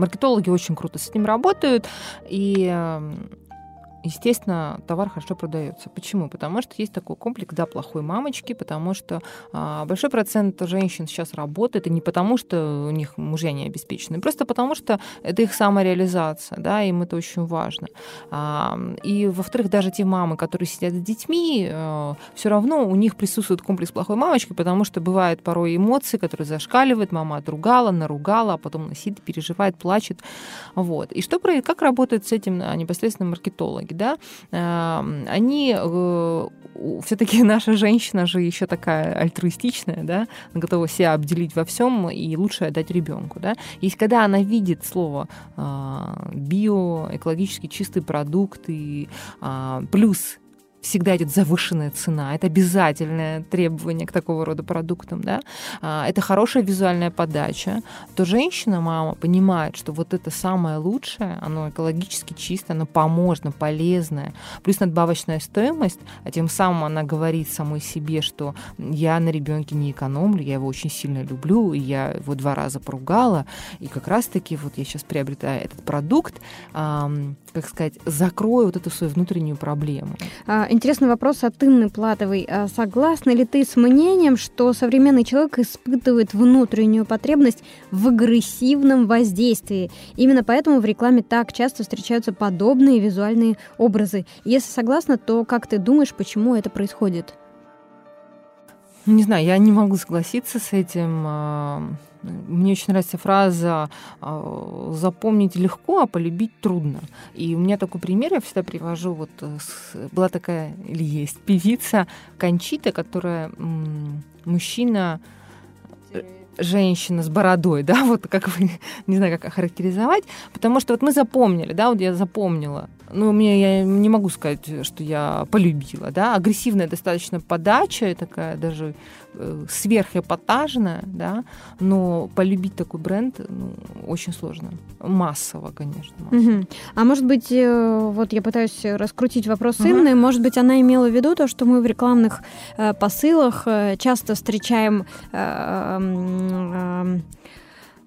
Маркетологи очень круто с этим работают, и эм, естественно, товар хорошо продается. Почему? Потому что есть такой комплекс, да, плохой мамочки, потому что а, большой процент женщин сейчас работает, и не потому, что у них мужья не обеспечены, просто потому, что это их самореализация, да, им это очень важно. А, и, во-вторых, даже те мамы, которые сидят с детьми, а, э, все равно у них присутствует комплекс плохой мамочки, потому что бывают порой эмоции, которые зашкаливают, мама отругала, наругала, а потом носит, переживает, плачет. Вот. И что, как работают с этим а, непосредственно маркетологи? Психологи, да, они все-таки наша женщина же еще такая альтруистичная, да, готова себя обделить во всем и лучше отдать ребенку, да. Есть когда она видит слово био, экологически чистый продукт и плюс всегда идет завышенная цена. Это обязательное требование к такого рода продуктам. Да? А, это хорошая визуальная подача. То женщина, мама, понимает, что вот это самое лучшее, оно экологически чистое, оно поможно, полезное. Плюс надбавочная стоимость, а тем самым она говорит самой себе, что я на ребенке не экономлю, я его очень сильно люблю, и я его два раза поругала, и как раз-таки вот я сейчас приобретаю этот продукт, как сказать, закрою вот эту свою внутреннюю проблему. А, интересный вопрос от Инны Платовой. А согласна ли ты с мнением, что современный человек испытывает внутреннюю потребность в агрессивном воздействии? Именно поэтому в рекламе так часто встречаются подобные визуальные образы. Если согласна, то как ты думаешь, почему это происходит? Не знаю, я не могу согласиться с этим. Мне очень нравится фраза а, «запомнить легко, а полюбить трудно». И у меня такой пример я всегда привожу. Вот э, была такая, или есть, певица Кончита, которая мужчина э, женщина с бородой, да, вот как вы, не знаю, как охарактеризовать, потому что вот мы запомнили, да, вот я запомнила ну, мне я не могу сказать, что я полюбила, да, агрессивная достаточно подача, такая даже э, сверхэпатажная, да, но полюбить такой бренд ну, очень сложно. Массово, конечно. Массово. Угу. А может быть, э, вот я пытаюсь раскрутить вопрос угу. Инны, может быть, она имела в виду то, что мы в рекламных э, посылах э, часто встречаем э,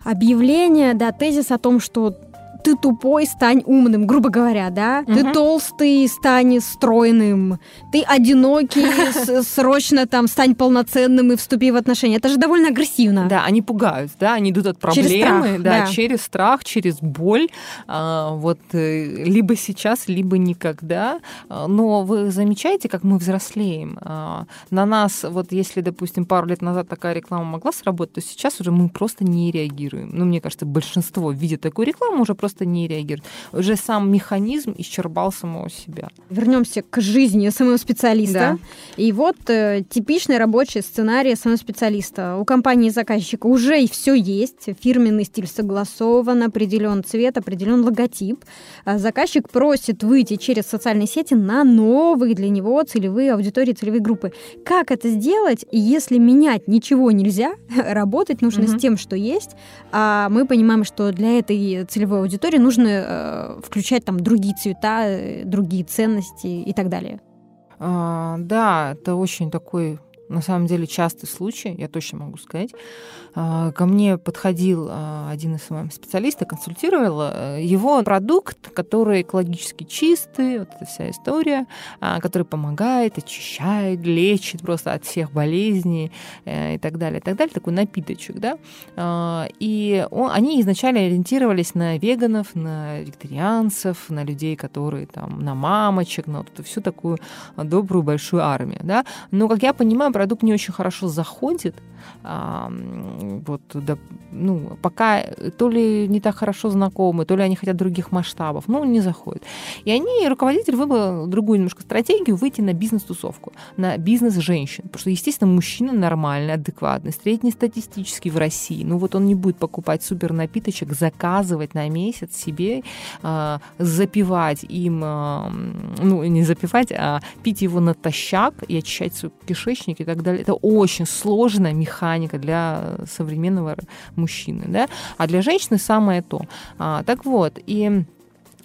объявление, да, тезис о том, что ты тупой, стань умным, грубо говоря, да? Угу. Ты толстый, стань стройным. Ты одинокий, срочно там стань полноценным и вступи в отношения. Это же довольно агрессивно. Да, они пугают, да, они идут от проблемы, через страх, да, да, через страх, через боль. А, вот э, либо сейчас, либо никогда. А, но вы замечаете, как мы взрослеем? А, на нас, вот если, допустим, пару лет назад такая реклама могла сработать, то сейчас уже мы просто не реагируем. Ну, мне кажется, большинство видит такую рекламу, уже просто просто не реагирует. Уже сам механизм исчерпал самого себя. Вернемся к жизни самого специалиста. Да. И вот э, типичный рабочий сценарий самого специалиста. У компании заказчика уже все есть, фирменный стиль согласован, определен цвет, определен логотип. А заказчик просит выйти через социальные сети на новые для него целевые аудитории, целевые группы. Как это сделать, если менять ничего нельзя, работать нужно угу. с тем, что есть, а мы понимаем, что для этой целевой аудитории аудитории нужно э, включать там другие цвета, э, другие ценности и так далее. А, да, это очень такой на самом деле частый случай, я точно могу сказать. А, ко мне подходил а, один из моих специалистов, консультировал э, его продукт, который экологически чистый, вот эта вся история, а, который помогает, очищает, лечит просто от всех болезней э, и так далее, и так далее, такой напиточек, да. И он, они изначально ориентировались на веганов, на вегетарианцев, на людей, которые там, на мамочек, на вот всю такую добрую большую армию, да. Но, как я понимаю, продукт не очень хорошо заходит, вот, да, ну, пока то ли не так хорошо знакомы, то ли они хотят других масштабов, ну, не заходит. И они, руководитель выбрал другую немножко стратегию, выйти на бизнес-тусовку, на бизнес женщин, потому что, естественно, мужчина нормальный, адекватный, среднестатистический в России, ну, вот он не будет покупать супер напиточек, заказывать на месяц себе, э, запивать им, э, ну, не запивать, а пить его натощак и очищать свой кишечник и так далее. Это очень сложная механика для современного мужчины, да, а для женщины самое то. А, так вот, и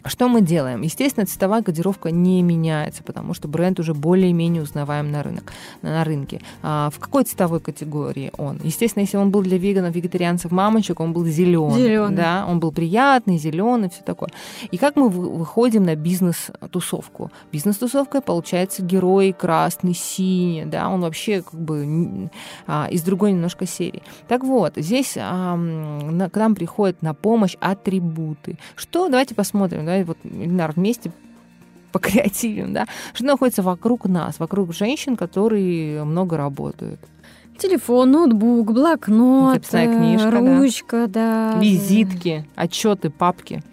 что мы делаем? Естественно, цветовая кодировка не меняется, потому что бренд уже более-менее узнаваем на, рынок, на рынке. А в какой цветовой категории он? Естественно, если он был для веганов, вегетарианцев, мамочек, он был зеленый. Зеленый. Да, он был приятный, зеленый, все такое. И как мы выходим на бизнес-тусовку? Бизнес-тусовка получается герой красный, синий, да, он вообще как бы а, из другой немножко серии. Так вот, здесь а, на, к нам приходят на помощь атрибуты. Что? Давайте посмотрим да, вот, Ильнар, вместе по креативим, да, что находится вокруг нас, вокруг женщин, которые много работают. Телефон, ноутбук, блокнот, Записная книжка, ручка, да. да. Визитки, отчеты, папки.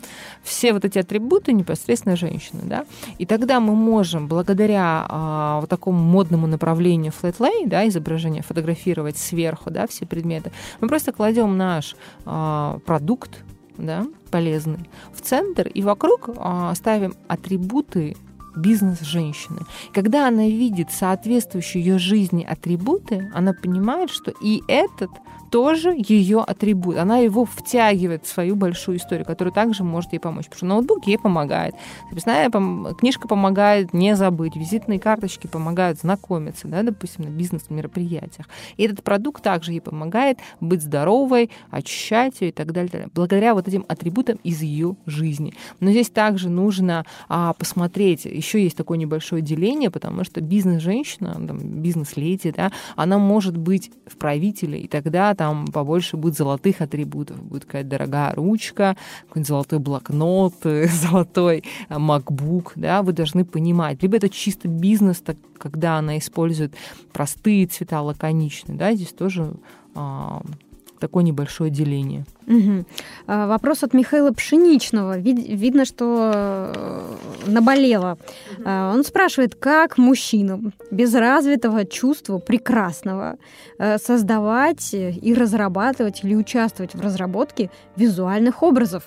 Все вот эти атрибуты непосредственно женщины, да. И тогда мы можем, благодаря а, вот такому модному направлению lay, да, изображение, фотографировать сверху, да, все предметы, мы просто кладем наш а, продукт, да, полезный, в центр и вокруг а, ставим атрибуты бизнес женщины. Когда она видит соответствующие ее жизни атрибуты, она понимает, что и этот тоже ее атрибут. Она его втягивает в свою большую историю, которая также может ей помочь. Потому что ноутбук ей помогает. Записная книжка помогает не забыть. Визитные карточки помогают знакомиться, да, допустим, на бизнес-мероприятиях. И этот продукт также ей помогает быть здоровой, очищать ее и так далее. Так далее благодаря вот этим атрибутам из ее жизни. Но здесь также нужно а, посмотреть, еще есть такое небольшое деление, потому что бизнес-женщина, бизнес-леди, да, она может быть в правителе, и тогда там там побольше будет золотых атрибутов. Будет какая-то дорогая ручка, какой-нибудь золотой блокнот, золотой э, MacBook, да, вы должны понимать. Либо это чисто бизнес, так, когда она использует простые цвета, лаконичные, да, здесь тоже а, такое небольшое деление. Угу. Вопрос от Михаила Пшеничного. Вид- видно, что э, наболело. Угу. Он спрашивает, как мужчинам без развитого чувства прекрасного э, создавать и разрабатывать или участвовать в разработке визуальных образов?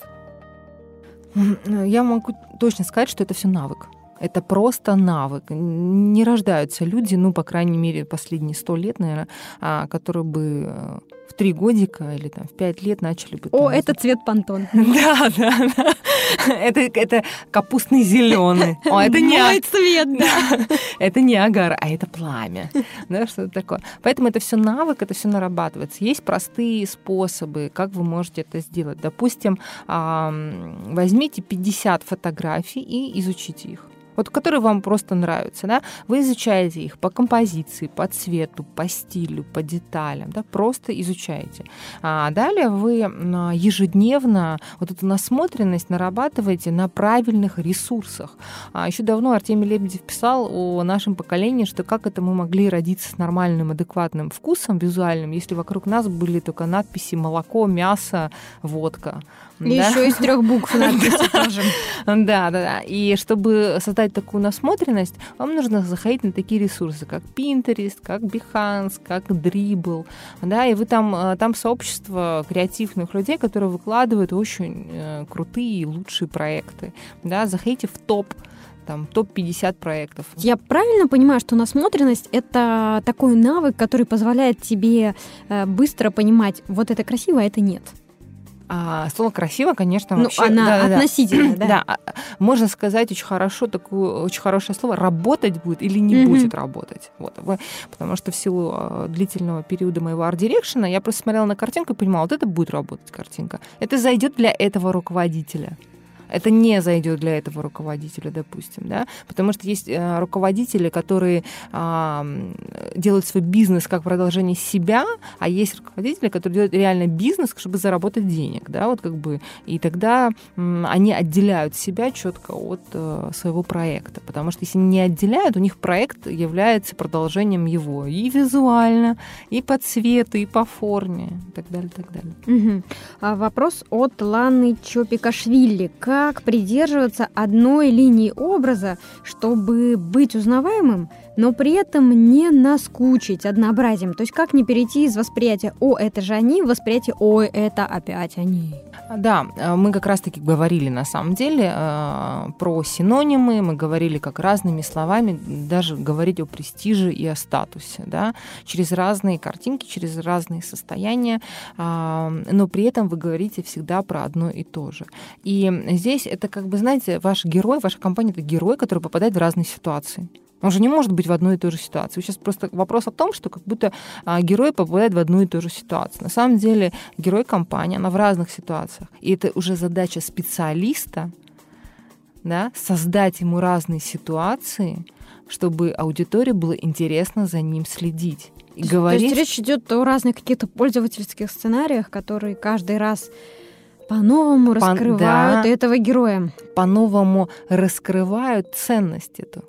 Я могу точно сказать, что это все навык. Это просто навык. Не рождаются люди, ну, по крайней мере, последние сто лет, наверное, а, которые бы в три годика или там в пять лет начали бы... О, это цвет пантон. Да, да, да. Это, это капустный зеленый. О, это не Мой цвет, да. Это не агар, а это пламя. Да, что такое. Поэтому это все навык, это все нарабатывается. Есть простые способы, как вы можете это сделать. Допустим, возьмите 50 фотографий и изучите их вот которые вам просто нравятся, да, вы изучаете их по композиции, по цвету, по стилю, по деталям, да, просто изучаете. А далее вы ежедневно вот эту насмотренность нарабатываете на правильных ресурсах. А еще давно Артемий Лебедев писал о нашем поколении, что как это мы могли родиться с нормальным, адекватным вкусом визуальным, если вокруг нас были только надписи молоко, мясо, водка. И да? еще из трех букв тоже. Да, да, да. И чтобы создать такую насмотренность, вам нужно заходить на такие ресурсы, как Pinterest, как Behance, как Dribble, да, и вы там, э, там сообщество креативных людей, которые выкладывают очень э, крутые и лучшие проекты, да, заходите в топ там топ-50 проектов. Я правильно понимаю, что насмотренность — это такой навык, который позволяет тебе э, быстро понимать, вот это красиво, а это нет? А, слово красиво, конечно, ну, вообще. Она да, относительно, да. да. да. Можно сказать очень хорошо такое, очень хорошее слово работать будет или не mm-hmm. будет работать. Вот. Потому что в силу а, длительного периода моего арт-дирекшена я просто смотрела на картинку и понимала, вот это будет работать картинка. Это зайдет для этого руководителя это не зайдет для этого руководителя, допустим, да, потому что есть э, руководители, которые э, делают свой бизнес как продолжение себя, а есть руководители, которые делают реально бизнес, чтобы заработать денег, да, вот как бы, и тогда э, они отделяют себя четко от э, своего проекта, потому что если не отделяют, у них проект является продолжением его и визуально, и по цвету, и по форме, и так далее, и так далее. Угу. А вопрос от Ланы Чопикашвили. Как как придерживаться одной линии образа, чтобы быть узнаваемым, но при этом не наскучить однообразием. То есть как не перейти из восприятия «О, это же они» в восприятие «Ой, это опять они». Да, э, мы как раз-таки говорили на самом деле э, про синонимы, мы говорили как разными словами, даже говорить о престиже и о статусе, да, через разные картинки, через разные состояния, а, но при этом вы говорите всегда про одно и то же. И здесь это как бы, знаете, ваш герой, ваша компания — это герой, который попадает в разные ситуации. Он же не может быть в одной и той же ситуации. Сейчас просто вопрос о том, что как будто а, герой попадает в одну и ту же ситуацию. На самом деле герой компании, она в разных ситуациях. И это уже задача специалиста, да, создать ему разные ситуации, чтобы аудитории было интересно за ним следить. И то, говорить... то есть речь идет о разных каких-то пользовательских сценариях, которые каждый раз по-новому по- раскрывают да, этого героя. По-новому раскрывают ценность эту.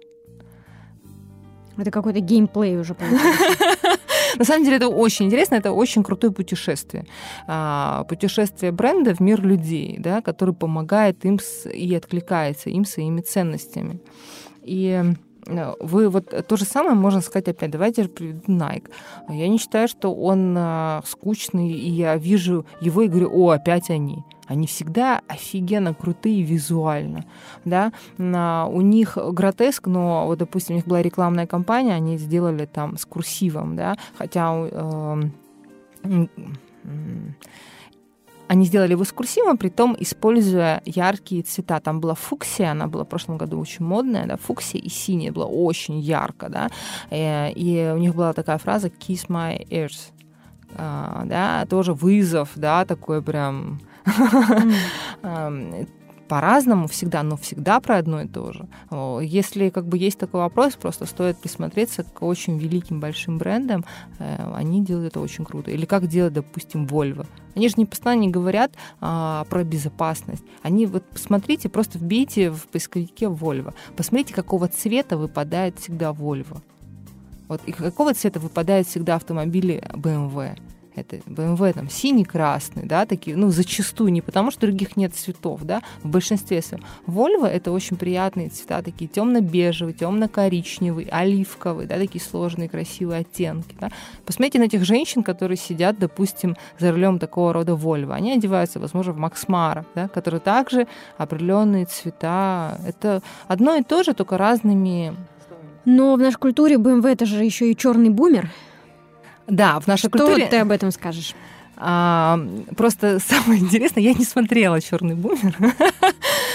Это какой-то геймплей уже. На самом деле это очень интересно, это очень крутое путешествие. А, путешествие бренда в мир людей, да, который помогает им и откликается им своими ценностями. И вы вот то же самое можно сказать опять. Давайте же приведу Nike. Я не считаю, что он а, скучный, и я вижу его и говорю, о, опять они они всегда офигенно крутые визуально, да, у них гротеск, но вот, допустим, у них была рекламная кампания, они сделали там с курсивом, да, хотя э, они сделали его с курсивом, при том используя яркие цвета. Там была фуксия, она была в прошлом году очень модная, да, фуксия и синяя была очень ярко, да, э, и у них была такая фраза «kiss my ears», а, да, тоже вызов, да, такой прям по-разному всегда, но всегда про одно и то же. Если как бы есть такой вопрос, просто стоит присмотреться к очень великим большим брендам, э, они делают это очень круто. Или как делает, допустим, Volvo. Они же не постоянно не говорят а, про безопасность. Они вот посмотрите, просто вбейте в поисковике Volvo, посмотрите, какого цвета выпадает всегда Volvo. Вот и какого цвета выпадают всегда автомобили BMW это BMW там синий-красный, да, такие, ну, зачастую, не потому что других нет цветов, да, в большинстве своем. Volvo это очень приятные цвета, такие темно-бежевые, темно-коричневый, оливковый, да, такие сложные, красивые оттенки, да. Посмотрите на этих женщин, которые сидят, допустим, за рулем такого рода Volvo. Они одеваются, возможно, в Максмара, да, которые также определенные цвета. Это одно и то же, только разными но в нашей культуре BMW это же еще и черный бумер. Да, в нашей Что культуре... ты об этом скажешь? А, просто самое интересное, я не смотрела черный бумер.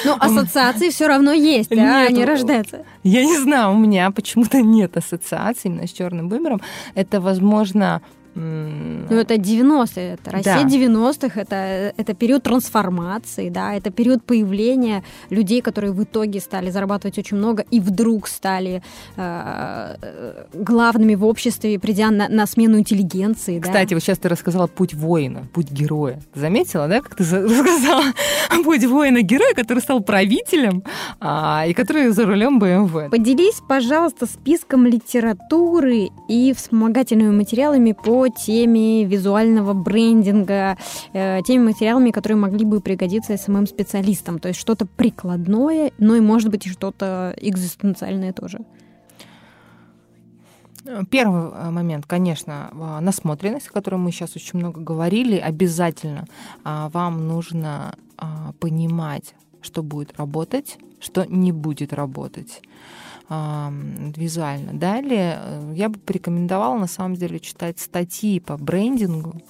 Ну, ассоциации все равно есть, да, они рождаются. Я не знаю, у меня почему-то нет ассоциаций именно с черным бумером. Это, возможно, ну, это 90-е, это Россия да. 90-х, это, это период трансформации, да, это период появления людей, которые в итоге стали зарабатывать очень много и вдруг стали э, главными в обществе, придя на, на смену интеллигенции. Кстати, да. вот сейчас ты рассказала путь воина, путь героя. Заметила, да, как ты рассказала путь воина-героя, который стал правителем а, и который за рулем БМВ. Поделись, пожалуйста, списком литературы и вспомогательными материалами по теме визуального брендинга, э, теми материалами, которые могли бы пригодиться самым специалистам. То есть что-то прикладное, но и, может быть, что-то экзистенциальное тоже. Первый э, момент, конечно, насмотренность, о которой мы сейчас очень много говорили, обязательно а, вам нужно а, понимать, что будет работать, что не будет работать визуально. Далее э, я бы порекомендовала на самом деле читать статьи по брендингу,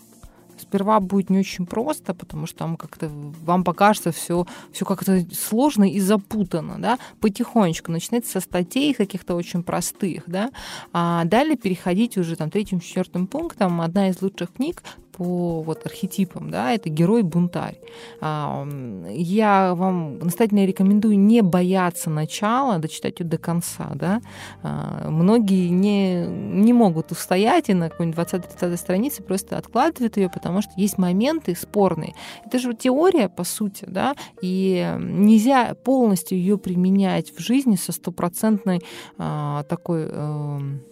сперва будет не очень просто, потому что там как-то вам покажется все, все как-то сложно и запутано, да, потихонечку начинать со статей каких-то очень простых, да, а далее переходить уже там третьим, четвертым пунктом. Одна из лучших книг по вот архетипам, да, это герой-бунтарь. А, я вам настоятельно рекомендую не бояться начала, дочитать ее до конца, да. А, многие не, не могут устоять и на какой-нибудь 20-30 странице просто откладывают ее, потому что есть моменты спорные. Это же теория, по сути, да, и нельзя полностью ее применять в жизни со стопроцентной а, такой эм,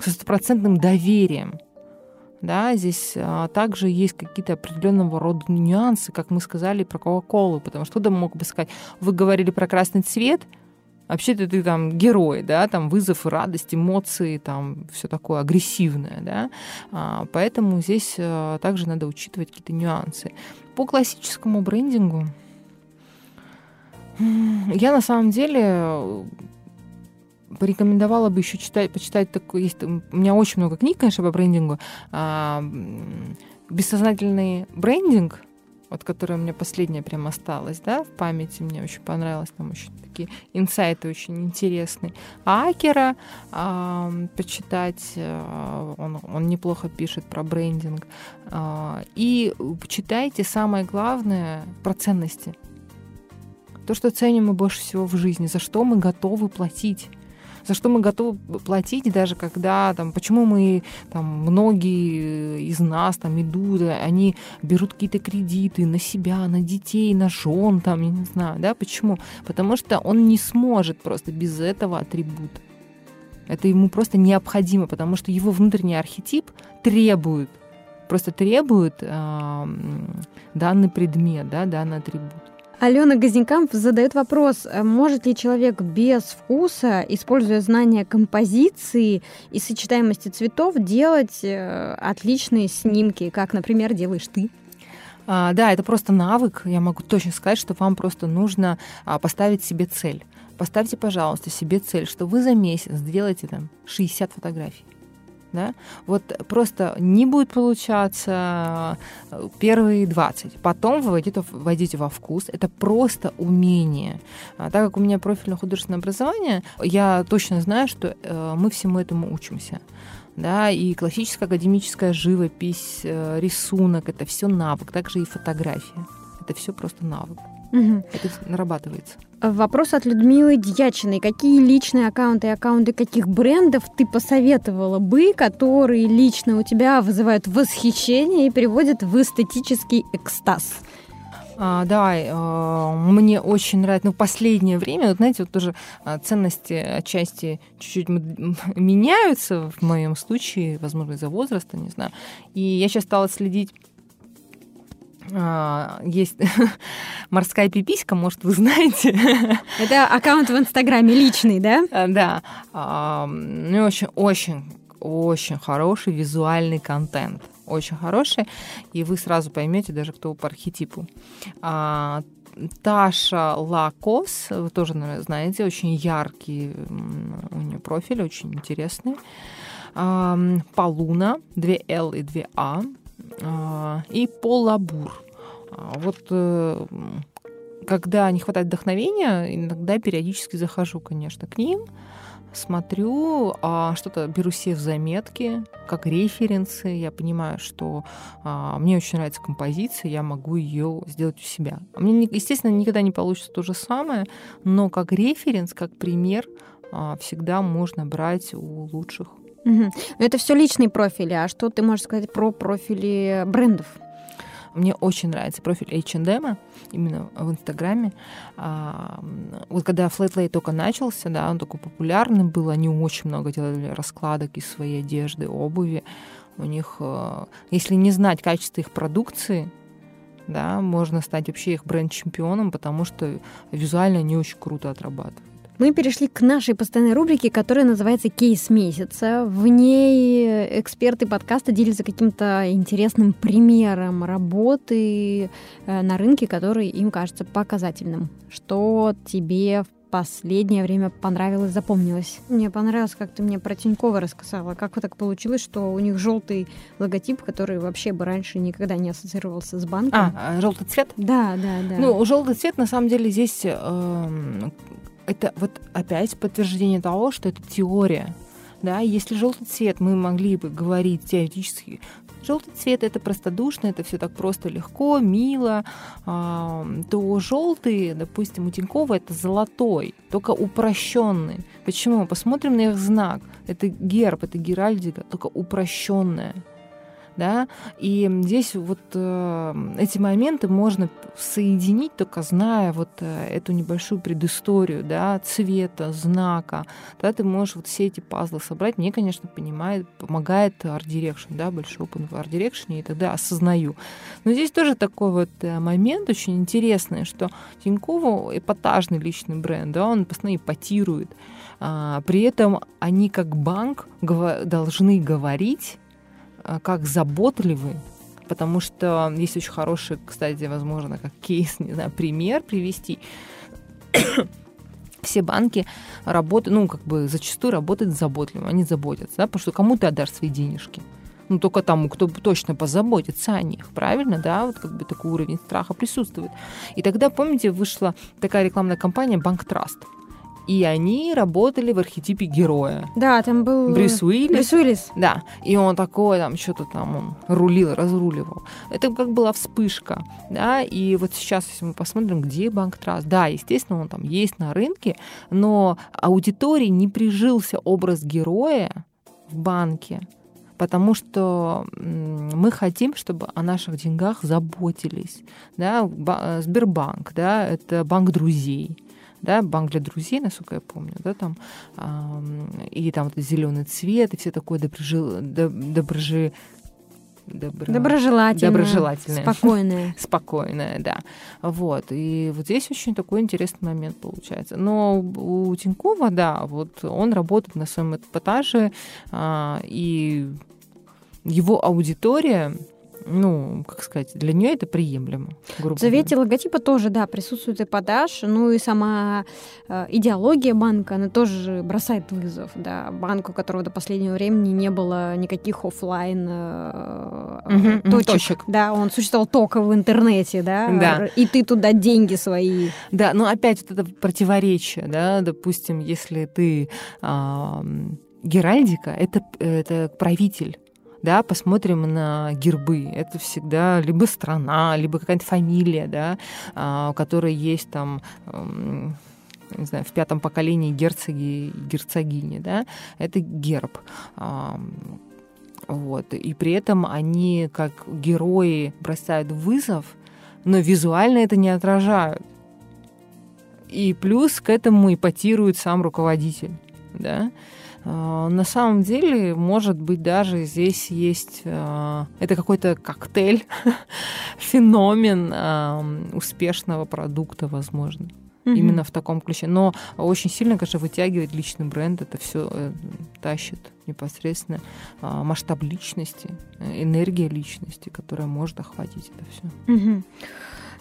со стопроцентным доверием да, здесь а, также есть какие-то определенного рода нюансы, как мы сказали про Кока-Колу, потому что кто-то мог бы сказать, вы говорили про красный цвет, вообще-то ты там герой, да, там вызов, радость, эмоции, там все такое агрессивное, да, а, поэтому здесь а, также надо учитывать какие-то нюансы. По классическому брендингу я на самом деле порекомендовала бы еще читать, почитать такой, есть, у меня очень много книг, конечно, по брендингу. А, бессознательный брендинг, вот которая у меня последняя прям осталась, да, в памяти мне очень понравилось, там очень такие инсайты очень интересные. А Акера а, почитать, а, он, он неплохо пишет про брендинг. А, и читайте самое главное про ценности. То, что ценим мы больше всего в жизни, за что мы готовы платить за что мы готовы платить, даже когда там, почему мы там многие из нас там идут, они берут какие-то кредиты на себя, на детей, на жен, там, я не знаю, да, почему? Потому что он не сможет просто без этого атрибута. Это ему просто необходимо, потому что его внутренний архетип требуют, просто требуют э, данный предмет, да, данный атрибут. Алена Газенкамп задает вопрос, э, может ли человек без вкуса, используя знания композиции и сочетаемости цветов, делать э, отличные снимки, как, например, делаешь ты? А, да, это просто навык. Я могу точно сказать, что вам просто нужно а, поставить себе цель. Поставьте, пожалуйста, себе цель, что вы за месяц сделаете там 60 фотографий да, вот просто не будет получаться э, первые 20, потом вы войдете, войдете во вкус, это просто умение. А так как у меня профильное художественное образование, я точно знаю, что э, мы всему этому учимся да, и классическая академическая живопись, э, рисунок, это все навык, также и фотография. Это все просто навык. Угу. Это нарабатывается. Вопрос от Людмилы Дьячиной. Какие личные аккаунты и аккаунты каких брендов ты посоветовала бы, которые лично у тебя вызывают восхищение и приводят в эстетический экстаз? А, да, э, мне очень нравится, ну, в последнее время, вот знаете, вот тоже а, ценности отчасти чуть-чуть меняются в моем случае, возможно, из-за возраста, не знаю. И я сейчас стала следить есть морская пиписька, может, вы знаете. Это аккаунт в Инстаграме личный, да? А, да. Ну, очень, очень, очень хороший визуальный контент. Очень хороший. И вы сразу поймете даже, кто по архетипу. А, Таша Лакос, вы тоже, наверное, знаете, очень яркий у нее профиль, очень интересный. Полуна, 2 L и 2 А. А, и Полабур. А, вот э, когда не хватает вдохновения, иногда периодически захожу, конечно, к ним, смотрю, а что-то беру себе в заметки, как референсы. Я понимаю, что а, мне очень нравится композиция, я могу ее сделать у себя. Мне, естественно, никогда не получится то же самое, но как референс, как пример а, всегда можно брать у лучших Угу. Это все личные профили. А что ты можешь сказать про профили брендов? Мне очень нравится профиль H&M именно в Инстаграме. А, вот когда Flatlay только начался, да, он такой популярный был, они очень много делали раскладок из своей одежды, обуви. У них, э, если не знать качество их продукции, да, можно стать вообще их бренд-чемпионом, потому что визуально они очень круто отрабатывают. Мы перешли к нашей постоянной рубрике, которая называется «Кейс месяца». В ней эксперты подкаста делятся каким-то интересным примером работы э, на рынке, который им кажется показательным. Что тебе в последнее время понравилось, запомнилось? Мне понравилось, как ты мне про Тинькова рассказала. Как вот так получилось, что у них желтый логотип, который вообще бы раньше никогда не ассоциировался с банком. А, а желтый цвет? Да, да, да. Ну, желтый цвет, на самом деле, здесь э, это вот опять подтверждение того, что это теория. Да, если желтый цвет мы могли бы говорить теоретически, желтый цвет это простодушно, это все так просто легко, мило, а, то желтый, допустим, у Тинькова это золотой, только упрощенный. Почему? Посмотрим на их знак. Это герб, это геральдика, только упрощенная да, и здесь вот э, эти моменты можно соединить, только зная вот э, эту небольшую предысторию, да, цвета, знака, да, ты можешь вот все эти пазлы собрать. Мне, конечно, понимает, помогает Art Direction, да, большой опыт в Art Direction, и тогда осознаю. Но здесь тоже такой вот э, момент очень интересный, что Тинькову эпатажный личный бренд, да, он постоянно эпатирует, а, при этом они как банк должны говорить как заботливы, потому что есть очень хороший, кстати, возможно, как кейс, не знаю, пример привести. Все банки работают, ну, как бы зачастую работают заботливо, они заботятся, да, потому что кому ты отдашь свои денежки? ну, только тому, кто точно позаботится о них, правильно, да, вот как бы такой уровень страха присутствует. И тогда, помните, вышла такая рекламная кампания «Банк Траст», и они работали в архетипе героя. Да, там был... Брюс Уиллис. Брюс Уиллис. Да, и он такой, там, что-то там он рулил, разруливал. Это как была вспышка, да, и вот сейчас, если мы посмотрим, где Банк Траст, да, естественно, он там есть на рынке, но аудитории не прижился образ героя в банке, потому что мы хотим, чтобы о наших деньгах заботились. Да? Сбербанк, да, это банк друзей да, банк для друзей, насколько я помню, да, там, и там вот зеленый цвет, и все такое доброжи, доброжи, добро... доброжелательное, доброжелательное, спокойное. спокойное, да. Вот. И вот здесь очень такой интересный момент получается. Но у Тинькова, да, вот он работает на своем эпатаже, а, и его аудитория ну, как сказать, для нее это приемлемо. В завете логотипа тоже, да, присутствует эпатаж, ну и сама э, идеология банка, она тоже бросает вызов, да, банку, у которого до последнего времени не было никаких офлайн э, угу, точек. точек. Да, он существовал только в интернете, да, да, и ты туда деньги свои. Да, но опять вот это противоречие, да, допустим, если ты э, Геральдика, это, это правитель да, посмотрим на гербы. Это всегда либо страна, либо какая-то фамилия, да, а, у которой есть там не знаю, в пятом поколении герцоги и герцогини, да, это герб. Вот. И при этом они, как герои, бросают вызов, но визуально это не отражают. И плюс к этому ипотирует сам руководитель. Да? А, на самом деле, может быть, даже здесь есть... А, это какой-то коктейль, феномен а, успешного продукта, возможно. Mm-hmm. Именно в таком ключе. Но очень сильно, конечно, вытягивает личный бренд. Это все э, тащит непосредственно масштаб личности, э, энергия личности, которая может охватить это все. Mm-hmm.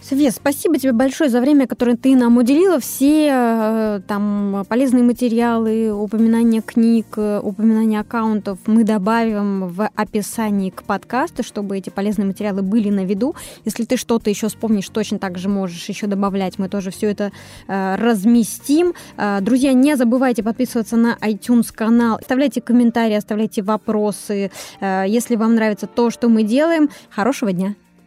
Свет, спасибо тебе большое за время, которое ты нам уделила. Все э, там полезные материалы, упоминания книг, э, упоминания аккаунтов мы добавим в описании к подкасту, чтобы эти полезные материалы были на виду. Если ты что-то еще вспомнишь, точно так же можешь еще добавлять. Мы тоже все это э, разместим. Э, друзья, не забывайте подписываться на iTunes канал, оставляйте комментарии, оставляйте вопросы. Э, если вам нравится то, что мы делаем, хорошего дня!